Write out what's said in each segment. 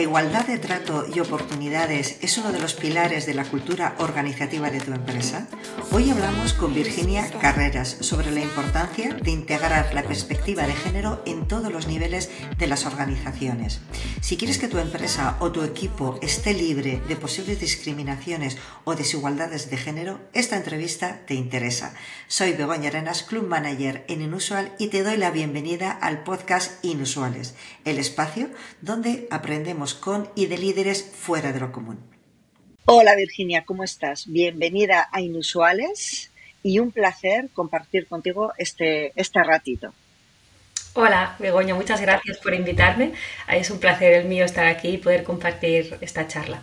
La igualdad de trato y oportunidades es uno de los pilares de la cultura organizativa de tu empresa. Hoy hablamos con Virginia Carreras sobre la importancia de integrar la perspectiva de género en todos los niveles de las organizaciones. Si quieres que tu empresa o tu equipo esté libre de posibles discriminaciones o desigualdades de género, esta entrevista te interesa. Soy Begoña Arenas, Club Manager en Inusual y te doy la bienvenida al podcast Inusuales, el espacio donde aprendemos con y de líderes fuera de lo común. Hola Virginia, ¿cómo estás? Bienvenida a Inusuales y un placer compartir contigo este, este ratito. Hola, Begoña, muchas gracias por invitarme. Es un placer el mío estar aquí y poder compartir esta charla.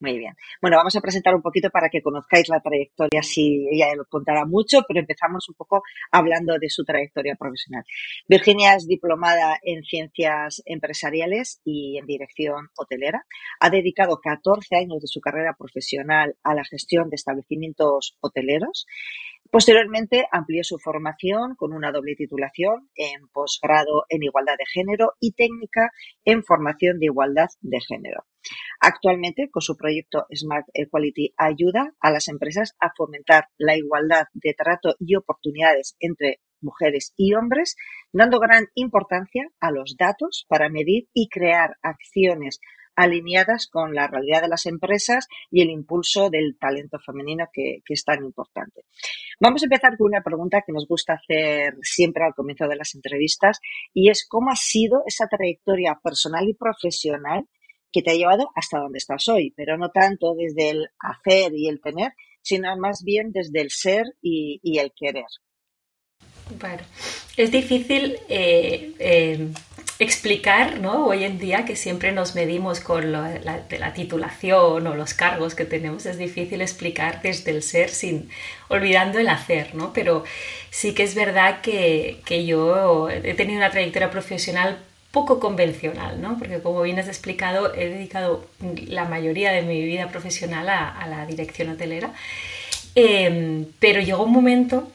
Muy bien. Bueno, vamos a presentar un poquito para que conozcáis la trayectoria, si ella contará mucho, pero empezamos un poco hablando de su trayectoria profesional. Virginia es diplomada en ciencias empresariales y en dirección hotelera. Ha dedicado 14 años de su carrera profesional a la gestión de establecimientos hoteleros. Posteriormente amplió su formación con una doble titulación en posgrado en igualdad de género y técnica en formación de igualdad de género. Actualmente, con su proyecto Smart Equality, ayuda a las empresas a fomentar la igualdad de trato y oportunidades entre mujeres y hombres, dando gran importancia a los datos para medir y crear acciones alineadas con la realidad de las empresas y el impulso del talento femenino que, es tan importante. Vamos a empezar con una pregunta que nos gusta hacer siempre al comienzo de las entrevistas y es cómo ha sido esa trayectoria personal y profesional que te ha llevado hasta donde estás hoy, pero no tanto desde el hacer y el tener, sino más bien desde el ser y, el querer. Bueno, es difícil eh, eh, explicar, ¿no? Hoy en día que siempre nos medimos con la, la, titulación o los cargos que tenemos, es difícil explicar desde el ser sin olvidando el hacer, ¿no? Pero sí que es verdad que yo he tenido una trayectoria profesional poco convencional, ¿no? Porque como bien has explicado, he dedicado la mayoría de mi vida profesional a, la dirección hotelera, em, pero llegó un momento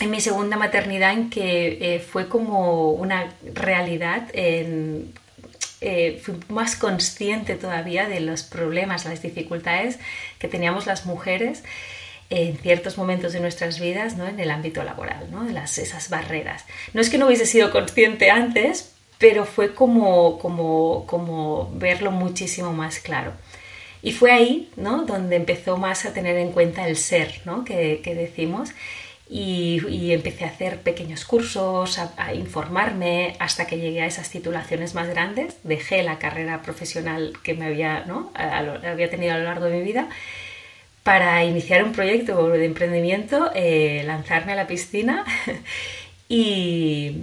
en mi segunda maternidad en que eh, fue como una realidad, en, eh, fui más consciente todavía de los problemas, las dificultades que teníamos las mujeres en ciertos momentos de nuestras vidas ¿no? en el ámbito laboral, ¿no? las, esas barreras. No es que no hubiese sido consciente antes, pero fue como, como, como verlo muchísimo más claro. Y fue ahí ¿no? donde empezó más a tener en cuenta el ser ¿no? que, que decimos y, y, empecé a hacer pequeños cursos, a, informarme hasta que llegué a esas titulaciones más grandes. Dejé la carrera profesional que me había, ¿no? había tenido a lo largo de mi vida para iniciar un proyecto de emprendimiento, eh, lanzarme a la piscina y,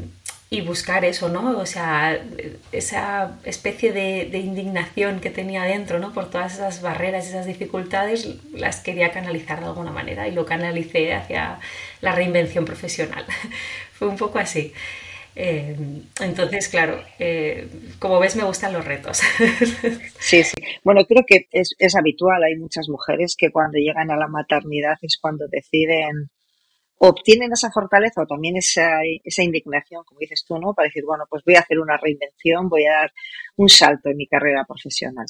y buscar eso, ¿no? O sea, esa especie de, indignación que tenía dentro, ¿no? Por todas esas barreras, esas dificultades, las quería canalizar de alguna manera y lo canalicé hacia la reinvención profesional. Fue un poco así. Eh, entonces, claro, eh, como ves, me gustan los retos. Sí, sí. Bueno, creo que es, es habitual. Hay muchas mujeres que cuando llegan a la maternidad es cuando deciden obtienen esa fortaleza o también esa, indignación, como dices tú, ¿no? Para decir, bueno, pues voy a hacer una reinvención, voy a dar un salto en mi carrera profesional.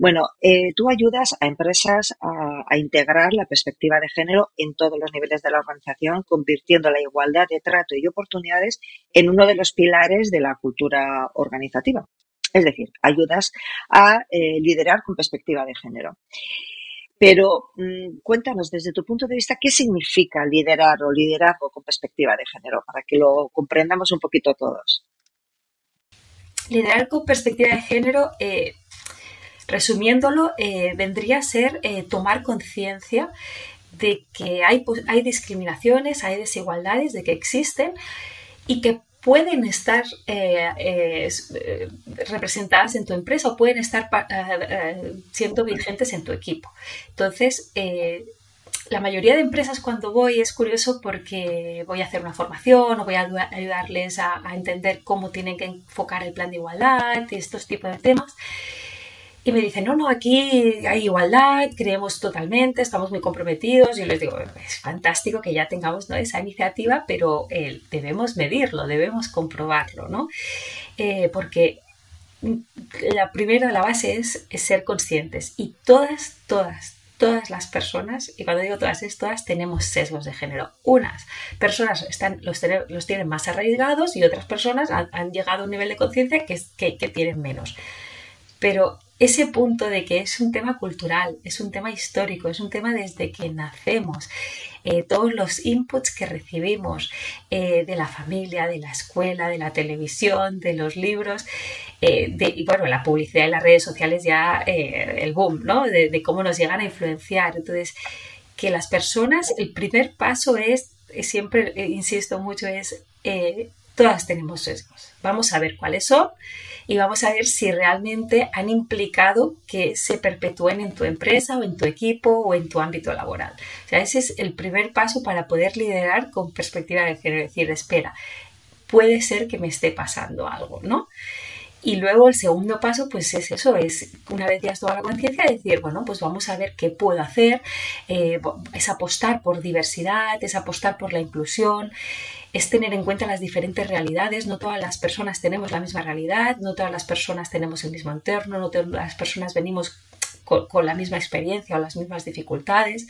Bueno, eh, tú ayudas a empresas a, a, integrar la perspectiva de género en todos los niveles de la organización, convirtiendo la igualdad de trato y oportunidades en uno de los pilares de la cultura organizativa. Es decir, ayudas a eh, liderar con perspectiva de género. Pero mm, cuéntanos desde tu punto de vista qué significa liderar o liderazgo con perspectiva de género, para que lo comprendamos un poquito todos. Liderar con perspectiva de género, eh, resumiéndolo, eh, vendría a ser eh, tomar conciencia de que hay, hay discriminaciones, hay desigualdades, de que existen y que pueden estar eh, eh, eh, representadas en tu empresa o pueden estar siendo vigentes en tu equipo. Entonces, la mayoría de empresas cuando voy es curioso porque voy a hacer una formación o voy a ayudarles a, a entender cómo tienen que enfocar el plan de igualdad y estos tipos de temas y me dicen, no, no, aquí hay igualdad, creemos totalmente, estamos muy comprometidos. Y yo les digo, es fantástico que ya tengamos ¿no? esa iniciativa, pero eh, debemos medirlo, debemos comprobarlo, ¿no? Eh, porque la primera, la base es, ser conscientes y todas, todas, todas las personas, y cuando digo todas es todas, tenemos sesgos de género. Unas personas están, los, tienen más arraigados y otras personas han, llegado a un nivel de conciencia que, que, que, tienen menos. Pero ese punto de que es un tema cultural, es un tema histórico, es un tema desde que nacemos, eh, todos los inputs que recibimos eh, de la familia, de la escuela, de la televisión, de los libros, eh, de, y bueno, la publicidad y las redes sociales ya el boom, ¿no? De, de, cómo nos llegan a influenciar. Entonces, que las personas, el primer paso es, siempre insisto mucho, es todas tenemos sesgos. Vamos a ver cuáles son y vamos a ver si realmente han implicado que se perpetúen en tu empresa o en tu equipo o en tu ámbito laboral. O sea, ese es el primer paso para poder liderar con perspectiva de género, decir, espera, puede ser que me esté pasando algo, ¿no? Y luego el segundo paso, pues es eso, es una vez ya has tomado la conciencia, decir, bueno, pues vamos a ver qué puedo hacer, eh, es apostar por diversidad, es apostar por la inclusión, es tener en cuenta las diferentes realidades. No todas las personas tenemos la misma realidad, no todas las personas tenemos el mismo entorno, no todas las personas venimos con, la misma experiencia o las mismas dificultades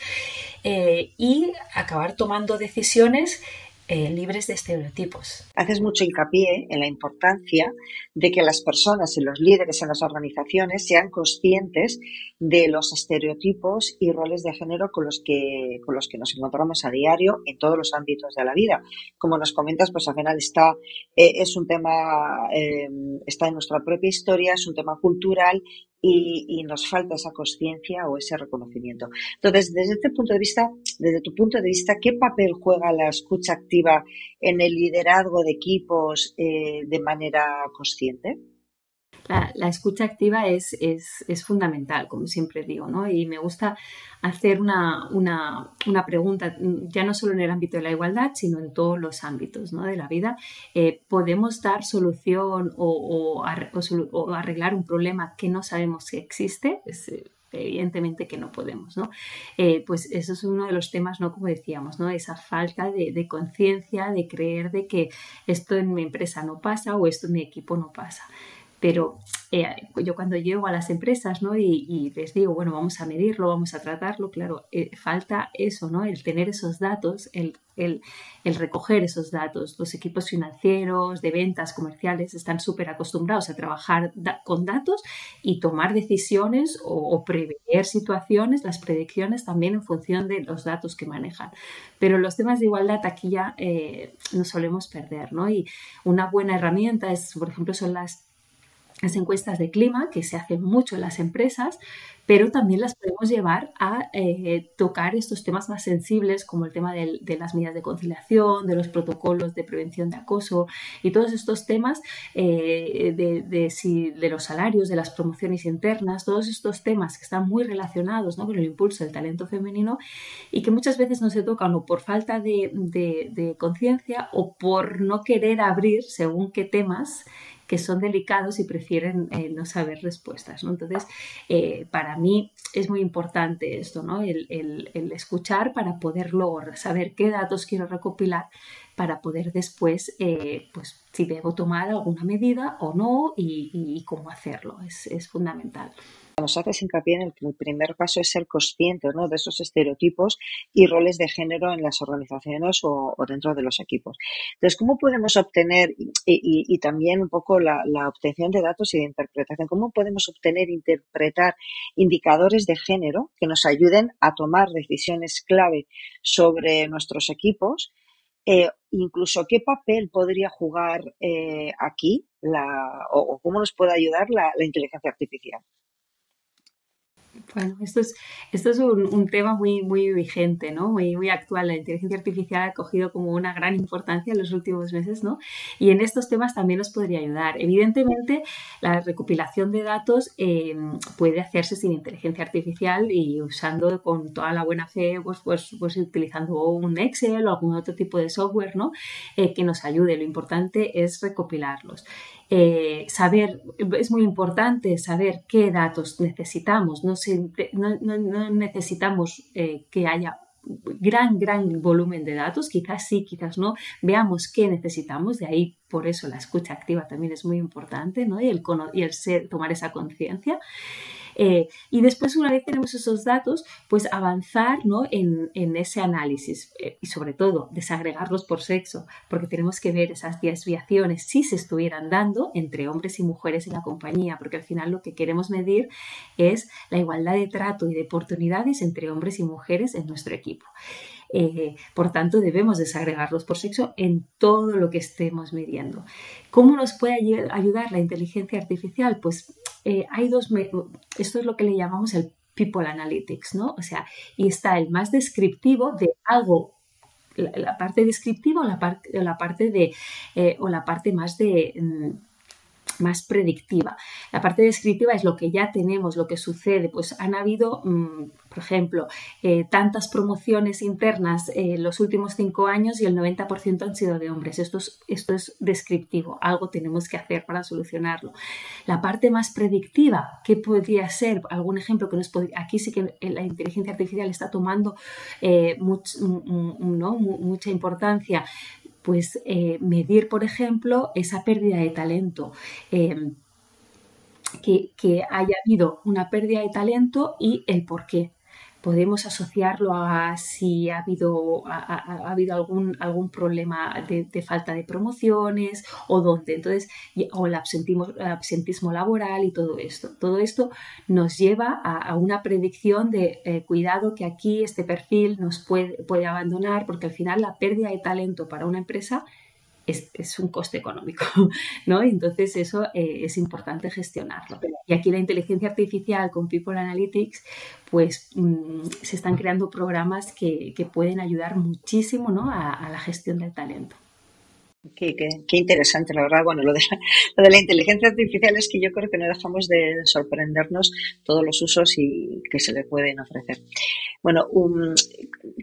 eh, y acabar tomando decisiones eh, libres de estereotipos. Haces mucho hincapié en la importancia de que las personas y los líderes en las organizaciones sean conscientes de los estereotipos y roles de género con los que, con los que nos encontramos a diario en todos los ámbitos de la vida. Como nos comentas, pues al final está, eh, es un tema, eh, está en nuestra propia historia, es un tema cultural y, nos falta esa conciencia o ese reconocimiento. Entonces, desde este punto de vista, desde tu punto de vista, ¿qué papel juega la escucha activa en el liderazgo de equipos eh, de manera consciente? La, escucha activa es, fundamental, como siempre digo, ¿no? Y me gusta hacer una, pregunta, ya no solo en el ámbito de la igualdad, sino en todos los ámbitos de la vida. Eh, ¿Podemos dar solución o, arreglar un problema que no sabemos que existe? Eh, evidentemente que no podemos, ¿no? Eh, pues eso es uno de los temas, ¿no? Como decíamos, ¿no? Esa falta de, de conciencia, de creer de que esto en mi empresa no pasa o esto en mi equipo no pasa. Pero eh, yo cuando llego a las empresas ¿no? y, les digo, bueno, vamos a medirlo, vamos a tratarlo, claro, eh, falta eso, ¿no? El tener esos datos, el, el, el recoger esos datos. Los equipos financieros, de ventas, comerciales, están súper acostumbrados a trabajar con datos y tomar decisiones o, prever situaciones, las predicciones también en función de los datos que manejan. Pero los temas de igualdad aquí ya eh, nos solemos perder, ¿no? Y una buena herramienta es, por ejemplo, son las las encuestas de clima que se hacen mucho en las empresas, pero también las podemos llevar a eh, tocar estos temas más sensibles como el tema de, las medidas de conciliación, de los protocolos de prevención de acoso y todos estos temas eh, de, si, de, los salarios, de las promociones internas, todos estos temas que están muy relacionados ¿no? con el impulso del talento femenino y que muchas veces no se tocan o por falta de conciencia o por no querer abrir según qué temas que son delicados y prefieren eh, no saber respuestas. ¿no? Entonces, eh, para mí es muy importante esto, ¿no? El, escuchar para poder luego saber qué datos quiero recopilar para poder después, eh, pues, si debo tomar alguna medida o no y, cómo hacerlo. Es, es fundamental nos haces hincapié en el que el primer paso es ser conscientes ¿no? de esos estereotipos y roles de género en las organizaciones o, dentro de los equipos. Entonces, ¿cómo podemos obtener, y, también un poco la, obtención de datos y de interpretación, cómo podemos obtener, interpretar indicadores de género que nos ayuden a tomar decisiones clave sobre nuestros equipos? Eh, incluso qué papel podría jugar eh, aquí o, cómo nos puede ayudar la inteligencia artificial. Bueno, esto es, esto es un, tema muy, muy vigente, ¿no? Muy, muy actual. La inteligencia artificial ha cogido como una gran importancia en los últimos meses, ¿no? Y en estos temas también nos podría ayudar. Evidentemente, la recopilación de datos em, puede hacerse sin inteligencia artificial y usando con toda la buena fe, pues, pues, pues utilizando un Excel o algún otro tipo de software, ¿no? Eh, que nos ayude. Lo importante es recopilarlos. Eh, saber, es muy importante saber qué datos necesitamos. No, necesitamos eh, que haya gran, gran volumen de datos, quizás sí, quizás no, veamos qué necesitamos, de ahí por eso la escucha activa también es muy importante, ¿no? Y el, y el ser, tomar esa conciencia. Eh, y después, una vez tenemos esos datos, pues avanzar ¿no? en, en, ese análisis eh, y sobre todo desagregarlos por sexo, porque tenemos que ver esas desviaciones si se estuvieran dando entre hombres y mujeres en la compañía, porque al final lo que queremos medir es la igualdad de trato y de oportunidades entre hombres y mujeres en nuestro equipo. Eh, por tanto, debemos desagregarlos por sexo en todo lo que estemos midiendo. ¿Cómo nos puede ayudar la inteligencia artificial? Pues eh, hay dos, esto es lo que le llamamos el People Analytics, ¿no? O sea, y está el más descriptivo de algo la, parte descriptiva o la, parte, la parte de eh, o la parte más de mm, más predictiva. La parte descriptiva es lo que ya tenemos, lo que sucede. Pues han habido, mm, por ejemplo, eh, tantas promociones internas en los últimos cinco años y el 90% han sido de hombres. Esto es, esto es descriptivo, algo tenemos que hacer para solucionarlo. La parte más predictiva, ¿qué podría ser? Algún ejemplo que nos podría... Aquí sí que la inteligencia artificial está tomando eh, mucha importancia pues eh, medir, por ejemplo, esa pérdida de talento. Em, que, que, haya habido una pérdida de talento y el por qué podemos asociarlo a si ha habido, ha, habido algún, algún problema de, falta de promociones o dónde, entonces, o el absentismo, absentismo, laboral y todo esto. Todo esto nos lleva a, una predicción de eh, cuidado que aquí este perfil nos puede, puede abandonar porque al final la pérdida de talento para una empresa es, un coste económico, ¿no? Entonces eso eh, es importante gestionarlo. Y aquí la inteligencia artificial con People Analytics, pues mm, se están creando programas que, pueden ayudar muchísimo ¿no? a la gestión del talento. Qué, interesante, la verdad. Bueno, lo de, la, de la inteligencia artificial es que yo creo que no dejamos de sorprendernos todos los usos y que se le pueden ofrecer. Bueno,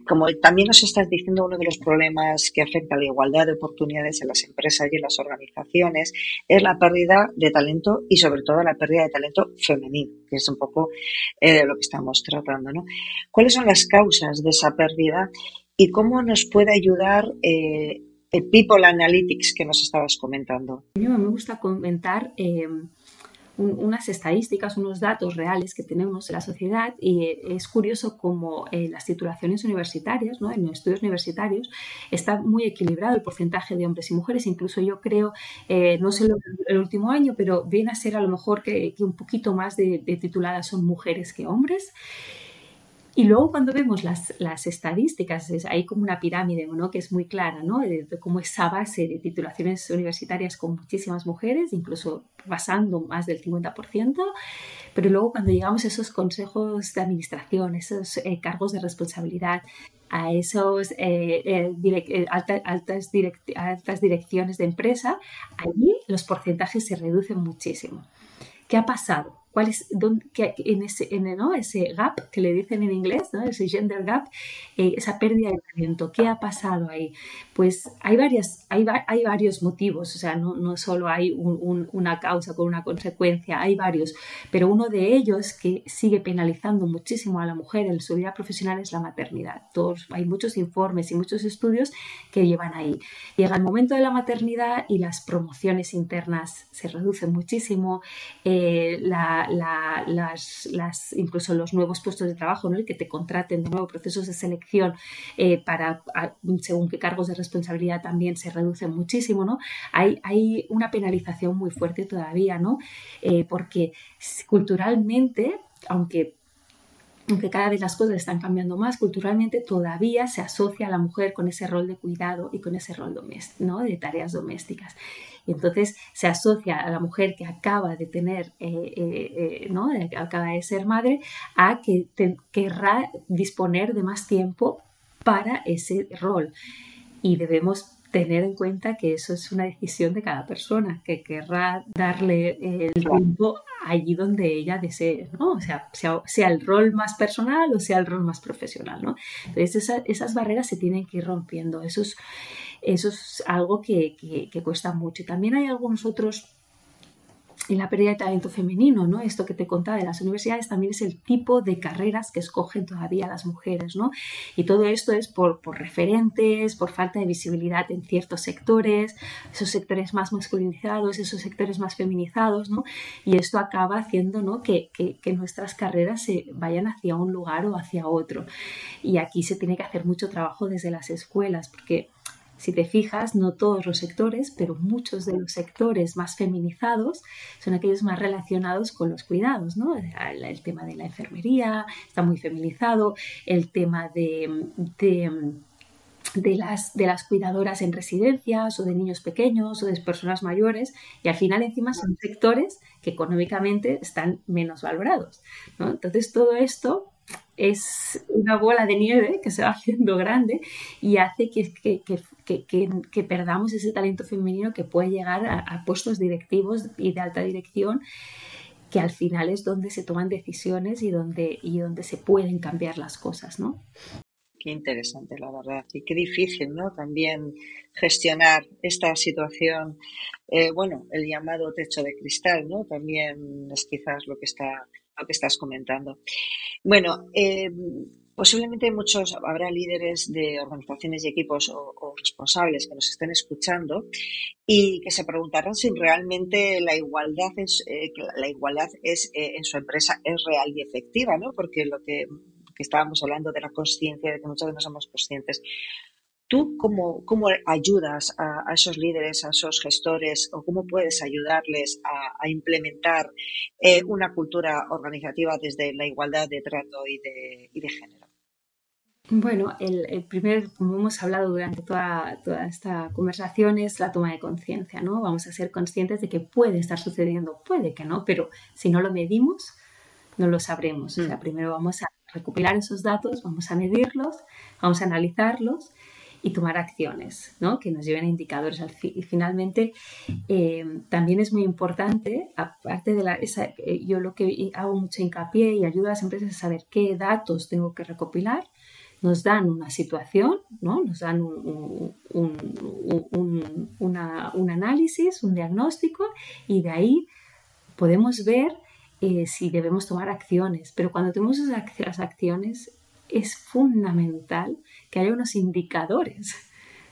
como también nos estás diciendo, uno de los problemas que afecta a la igualdad de oportunidades en las empresas y en las organizaciones es la pérdida de talento y sobre todo la pérdida de talento femenino, que es un poco eh, lo que estamos tratando. ¿no? ¿Cuáles son las causas de esa pérdida y cómo nos puede ayudar? Eh, People Analytics que nos estabas comentando. Me gusta comentar eh, unas estadísticas, unos datos reales que tenemos en la sociedad y eh, es curioso cómo en las titulaciones universitarias, ¿no? en los estudios universitarios, está muy equilibrado el porcentaje de hombres y mujeres. Incluso yo creo, eh, no sé el último año, pero viene a ser a lo mejor que, un poquito más de tituladas son mujeres que hombres. Y luego cuando vemos las, las estadísticas, es, hay como una pirámide ¿no? que es muy clara, ¿no? de, cómo esa base de titulaciones universitarias con muchísimas mujeres, incluso pasando más del 50%, pero luego cuando llegamos a esos consejos de administración, esos eh, cargos de responsabilidad, a esos eh, eh, altas, altas direcciones de empresa, allí los porcentajes se reducen muchísimo. ¿Qué ha pasado? Cuál es ese, en, ese gap que le dicen en inglés, ¿no? ese gender gap, eh, esa pérdida de talento. ¿Qué ha pasado ahí? Pues hay, varias, hay, varios motivos, o sea, no, no solo hay una causa con una consecuencia, hay varios, pero uno de ellos que sigue penalizando muchísimo a la mujer en su vida profesional es la maternidad. Todos, hay muchos informes y muchos estudios que llevan ahí. Llega el momento de la maternidad y las promociones internas se reducen muchísimo, eh, la las, incluso los nuevos puestos de trabajo, ¿no? el que te contraten de nuevo, procesos de selección eh, para según qué cargos de responsabilidad también se reducen muchísimo, ¿no? Hay, hay una penalización muy fuerte todavía, ¿no? Eh, porque culturalmente, aunque aunque cada vez las cosas están cambiando más, culturalmente todavía se asocia a la mujer con ese rol de cuidado y con ese rol ¿no? de tareas domésticas. Y entonces se asocia a la mujer que acaba de tener, eh, eh, eh, ¿no? acaba de ser madre, a que querrá disponer de más tiempo para ese rol. Y debemos tener en cuenta que eso es una decisión de cada persona, que querrá darle el tiempo allí donde ella desee, ¿no? O sea, sea, el rol más personal o sea el rol más profesional, ¿no? Entonces esas barreras se tienen que ir rompiendo. Eso es, eso es algo que, cuesta mucho. También hay algunos otros y la pérdida de talento femenino, ¿no? Esto que te contaba de las universidades también es el tipo de carreras que escogen todavía las mujeres, ¿no? Y todo esto es por, por referentes, por falta de visibilidad en ciertos sectores, esos sectores más masculinizados, esos sectores más feminizados, ¿no? Y esto acaba haciendo, ¿no? Que, que, que nuestras carreras se vayan hacia un lugar o hacia otro. Y aquí se tiene que hacer mucho trabajo desde las escuelas, porque si te fijas, no todos los sectores, pero muchos de los sectores más feminizados son aquellos más relacionados con los cuidados, ¿no? El, tema de la enfermería está muy feminizado, el tema de, de las, de las cuidadoras en residencias o de niños pequeños o de personas mayores y al final encima son sectores que económicamente están menos valorados. ¿no? Entonces todo esto es una bola de nieve que se va haciendo grande y hace que, que, perdamos ese talento femenino que puede llegar a, puestos directivos y de alta dirección que al final es donde se toman decisiones y donde, y donde se pueden cambiar las cosas, ¿no? Qué interesante, la verdad. Y qué difícil, ¿no? También gestionar esta situación. Eh, bueno, el llamado techo de cristal, ¿no? También es quizás lo que está lo que estás comentando. Bueno, eh, posiblemente muchos, habrá líderes de organizaciones y equipos o, responsables que nos estén escuchando y que se preguntarán si realmente la igualdad es, eh, la igualdad es eh, en su empresa es real y efectiva, ¿no? Porque lo que, que estábamos hablando de la conciencia, de que muchas veces no somos conscientes ¿Tú cómo, cómo ayudas a, esos líderes, a esos gestores, o cómo puedes ayudarles a, implementar eh, una cultura organizativa desde la igualdad de trato y de, y de género? Bueno, el, primer, como hemos hablado durante toda, toda esta conversación, es la toma de conciencia, ¿no? Vamos a ser conscientes de que puede estar sucediendo, puede que no, pero si no lo medimos, no lo sabremos. O sea, mm. primero vamos a recopilar esos datos, vamos a medirlos, vamos a analizarlos y tomar acciones ¿no? que nos lleven a indicadores. Y finalmente, eh, también es muy importante, aparte de la, esa, eh, yo lo que hago mucho hincapié y ayudo a las empresas a saber qué datos tengo que recopilar, nos dan una situación, ¿no? nos dan un, un, un, análisis, un diagnóstico y de ahí podemos ver eh, si debemos tomar acciones. Pero cuando tenemos esas acciones es fundamental que haya unos indicadores,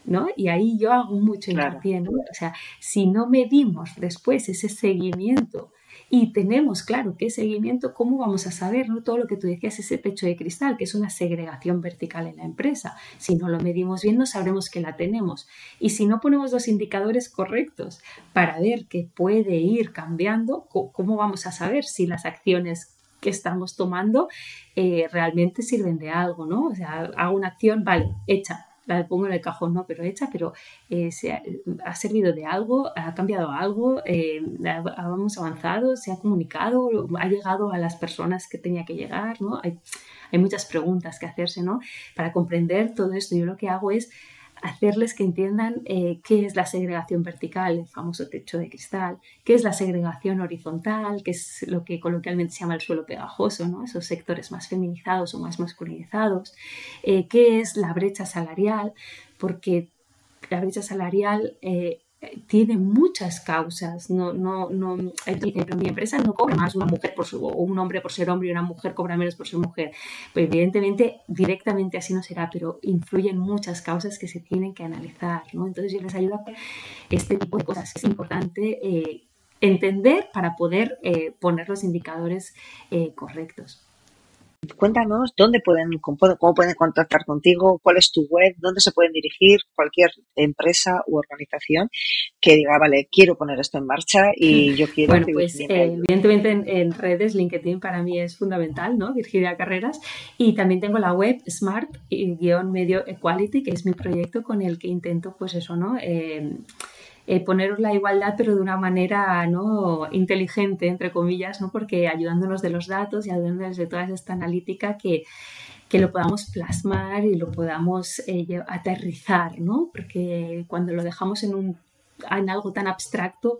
¿no? Y ahí yo hago mucho hincapié, ¿no? O sea, si no medimos después ese seguimiento y tenemos claro qué seguimiento, ¿cómo vamos a saber ¿no? todo lo que tú decías, ese techo de cristal, que es una segregación vertical en la empresa? Si no lo medimos bien, no sabremos que la tenemos. Y si no ponemos los indicadores correctos para ver qué puede ir cambiando, ¿cómo vamos a saber si las acciones que estamos tomando eh, realmente sirven de algo, ¿no? O sea, hago una acción, vale, hecha, la pongo en el cajón, no, pero hecha, pero eh, se ha, servido de algo, ha cambiado algo, eh, hemos avanzado, se ha comunicado, ha llegado a las personas que tenía que llegar, ¿no? Hay, hay muchas preguntas que hacerse, ¿no? Para comprender todo esto, yo lo que hago es hacerles que entiendan eh, qué es la segregación vertical, el famoso techo de cristal, qué es la segregación horizontal, que es lo que coloquialmente se llama el suelo pegajoso, ¿no? esos sectores más feminizados o más masculinizados, eh, qué es la brecha salarial, porque la brecha salarial eh, tiene muchas causas. No, no, no, mi empresa no cobra más una mujer por su, o un hombre por ser hombre y una mujer cobra menos por ser mujer. Pues evidentemente, directamente así no será, pero influyen muchas causas que se tienen que analizar. ¿no? Entonces yo les ayudo a este tipo de cosas. Es importante eh, entender para poder eh, poner los indicadores eh, correctos. Cuéntanos dónde pueden, cómo pueden contactar contigo, cuál es tu web, dónde se pueden dirigir cualquier empresa u organización que diga, vale, quiero poner esto en marcha y yo quiero. Bueno, pues eh, evidentemente en, redes, LinkedIn para mí es fundamental, ¿no? Virginia Carreras. Y también tengo la web Smart-Medio Equality, que es mi proyecto con el que intento, pues eso, ¿no? Eh, eh, poneros la igualdad, pero de una manera ¿no? inteligente, entre comillas, ¿no? porque ayudándonos de los datos y ayudándonos de toda esta analítica que, que lo podamos plasmar y lo podamos eh, aterrizar, ¿no? porque cuando lo dejamos en, un, en algo tan abstracto,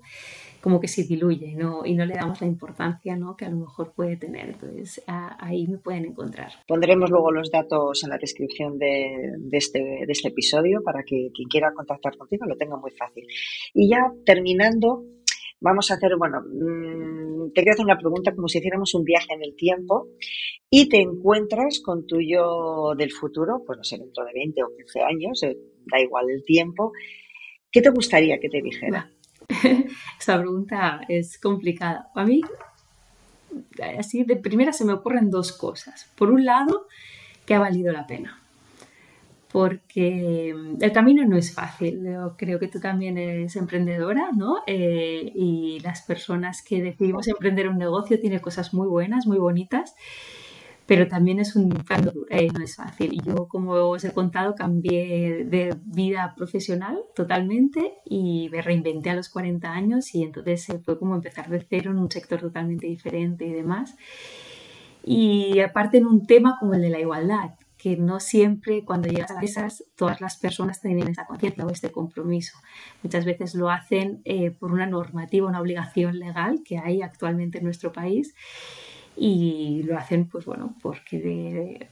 como que se diluye ¿no? y no le damos la importancia ¿no? que a lo mejor puede tener. Entonces ahí me pueden encontrar. Pondremos luego los datos en la descripción de, este, de este episodio para que quien quiera contactar contigo lo tenga muy fácil. Y ya terminando, vamos a hacer, bueno, mm, te quiero hacer una pregunta como si hiciéramos un viaje en el tiempo y te encuentras con tu yo del futuro, pues no sé, dentro de 20 o 15 años, eh, da igual el tiempo. ¿Qué te gustaría que te dijera? Esa pregunta es complicada. A mí, así de primera se me ocurren dos cosas. Por un lado, que ha valido la pena porque el camino no es fácil. Creo que tú también eres emprendedora, ¿no? Eh, y las personas que decidimos emprender un negocio tienen cosas muy buenas, muy bonitas, pero también es un camino eh, no es fácil. Yo, como os he contado, cambié de vida profesional totalmente y me reinventé a los 40 años y entonces fue como empezar de cero en un sector totalmente diferente y demás. Y aparte en un tema como el de la igualdad, que no siempre cuando llegas a esas, todas las personas tienen esa conciencia o este compromiso. Muchas veces lo hacen eh, por una normativa, una obligación legal que hay actualmente en nuestro país y lo hacen, pues bueno, porque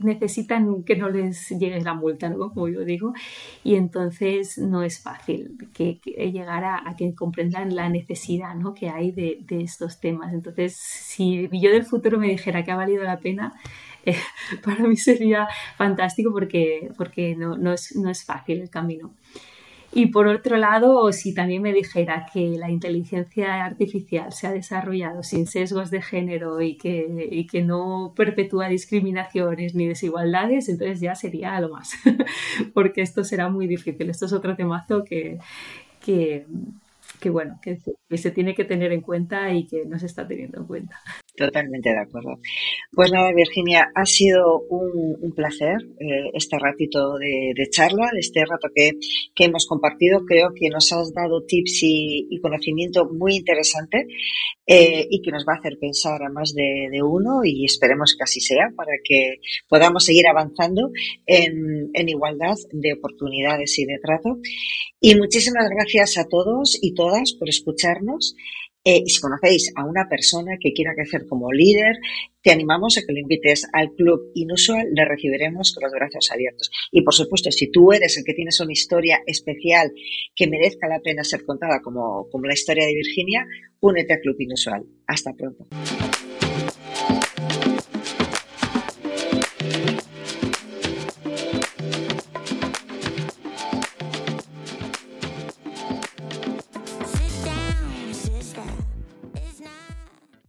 necesitan que no les llegue la multa, ¿no? como yo digo, y entonces no es fácil que, llegar a, que comprendan la necesidad ¿no? que hay de, de estos temas. Entonces, si yo del futuro me dijera que ha valido la pena, para mí sería fantástico porque, porque no, no, es, no es fácil el camino. Y por otro lado, si también me dijera que la inteligencia artificial se ha desarrollado sin sesgos de género y que, y que no perpetúa discriminaciones ni desigualdades, entonces ya sería lo más, porque esto será muy difícil. Esto es otro temazo que, que, bueno, que se tiene que tener en cuenta y que no se está teniendo en cuenta. Totalmente de acuerdo. Pues nada, Virginia, ha sido un, placer eh, este ratito de, charla, este rato que, hemos compartido. Creo que nos has dado tips y, conocimiento muy interesante eh, y que nos va a hacer pensar a más de, uno y esperemos que así sea para que podamos seguir avanzando en, en igualdad de oportunidades y de trato. Y muchísimas gracias a todos y todas por escucharnos. Eh, si conocéis a una persona que quiera crecer como líder, te animamos a que lo invites al Club Inusual, le recibiremos con los brazos abiertos. Y por supuesto, si tú eres el que tienes una historia especial que merezca la pena ser contada como, como la historia de Virginia, únete al Club Inusual. Hasta pronto.